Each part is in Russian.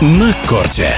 на корте.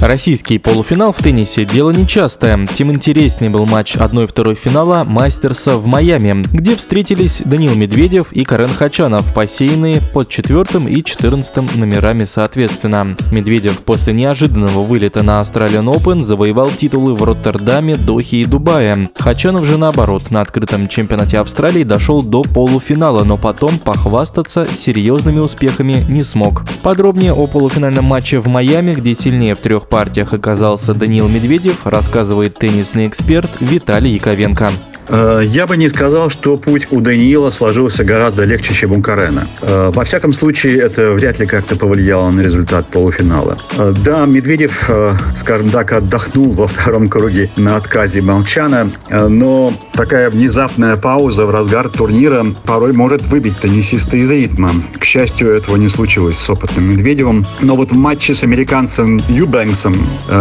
Российский полуфинал в теннисе – дело нечастое. Тем интереснее был матч 1-2 финала Мастерса в Майами, где встретились Данил Медведев и Карен Хачанов, посеянные под четвертым и четырнадцатым номерами соответственно. Медведев после неожиданного вылета на Australian Open завоевал титулы в Роттердаме, Дохе и Дубае. Хачанов же наоборот, на открытом чемпионате Австралии дошел до полуфинала, но потом похвастаться серьезными успехами не смог. Подробнее о полуфинальном матче в Майами, где сильнее в трех партиях оказался Даниил Медведев, рассказывает теннисный эксперт Виталий Яковенко. Э, я бы не сказал, что путь у Даниила сложился гораздо легче, чем у Карена. Э, во всяком случае, это вряд ли как-то повлияло на результат полуфинала. Э, да, Медведев, скажем так, отдохнул во втором круге на отказе Молчана, но такая внезапная пауза в разгар турнира порой может выбить теннисиста из ритма. К счастью, этого не случилось с опытным Медведевым. Но вот в матче с американцем Юбэнксом,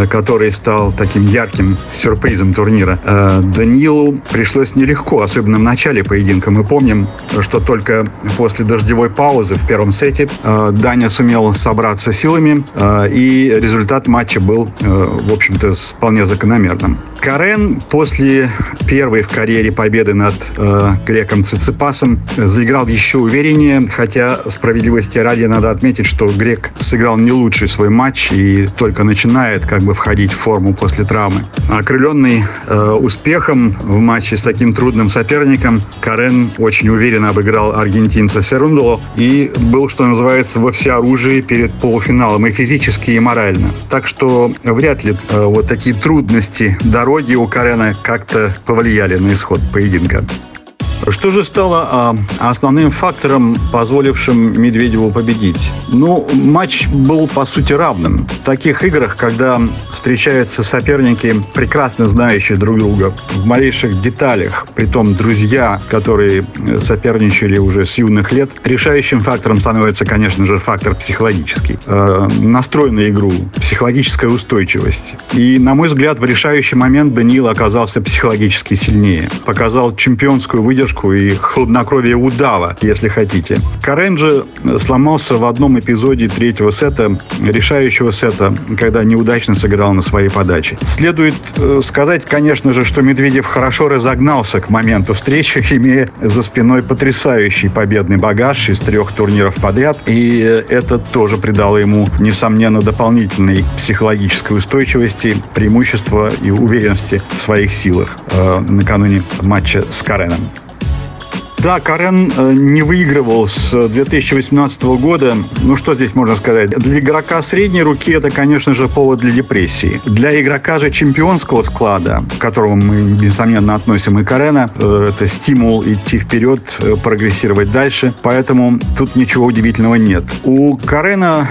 который стал таким ярким сюрпризом турнира, Данилу пришлось пришлось нелегко, особенно в начале поединка. Мы помним, что только после дождевой паузы в первом сете э, Даня сумел собраться силами, э, и результат матча был, э, в общем-то, вполне закономерным. Карен после первой в карьере победы над греком Циципасом заиграл еще увереннее, хотя справедливости ради надо отметить, что грек сыграл не лучший свой матч и только начинает как бы входить в форму после травмы. Окрыленный успехом в матче с таким трудным соперником, Карен очень уверенно обыграл аргентинца Серундоло и был, что называется, во всеоружии перед полуфиналом и физически, и морально. Так что вряд ли э, вот такие трудности дороги у Карена как-то повлияли на исход поединка. Что же стало а, основным фактором, позволившим Медведеву победить? Ну, матч был, по сути, равным. В таких играх, когда встречаются соперники, прекрасно знающие друг друга в малейших деталях, притом друзья, которые соперничали уже с юных лет, решающим фактором становится, конечно же, фактор психологический. Э, настрой на игру, психологическая устойчивость. И, на мой взгляд, в решающий момент Даниил оказался психологически сильнее. Показал чемпионскую выдержку выдержку и хладнокровие удава, если хотите. Каренджи сломался в одном эпизоде третьего сета, решающего сета, когда неудачно сыграл на своей подаче. Следует э, сказать, конечно же, что Медведев хорошо разогнался к моменту встречи, имея за спиной потрясающий победный багаж из трех турниров подряд, и это тоже придало ему, несомненно, дополнительной психологической устойчивости, преимущества и уверенности в своих силах э, накануне матча с Кареном. Да, Карен э, не выигрывал с 2018 года. Ну, что здесь можно сказать? Для игрока средней руки это, конечно же, повод для депрессии. Для игрока же чемпионского склада, к которому мы, несомненно, относим и Карена, э, это стимул идти вперед, э, прогрессировать дальше. Поэтому тут ничего удивительного нет. У Карена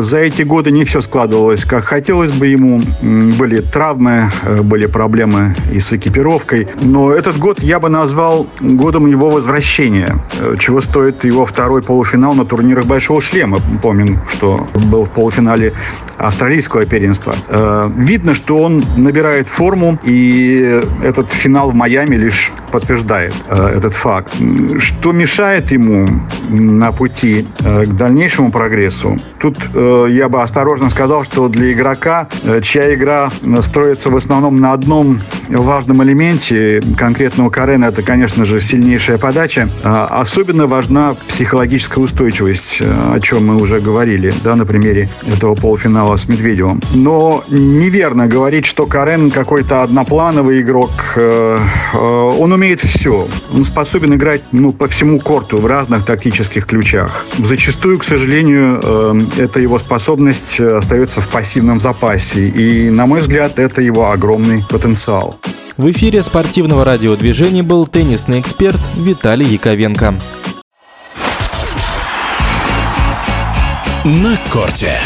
за эти годы не все складывалось, как хотелось бы ему. Были травмы, были проблемы и с экипировкой. Но этот год я бы назвал годом его возвращения возвращения, э, чего стоит его второй полуфинал на турнирах Большого Шлема. Помним, что был в полуфинале австралийского первенства. Э, видно, что он набирает форму, и этот финал в Майами лишь подтверждает э, этот факт. Что мешает ему на пути к дальнейшему прогрессу? Тут я бы осторожно сказал, что для игрока, чья игра строится в основном на одном важном элементе, конкретного Карена, это, конечно же, сильнейшая подача. А, особенно важна психологическая устойчивость, э, о чем мы уже говорили, да, на примере этого полуфинала с Медведевым. Но неверно говорить, что Карен какой-то одноплановый игрок. Э, э, он умеет все. Он способен играть ну, по всему корту в разных тактических ключах. Зачастую, к сожалению, эта его способность остается в пассивном запасе. И, на мой взгляд, это его огромный потенциал. В эфире спортивного радиодвижения был теннисный эксперт Виталий Яковенко. На корте.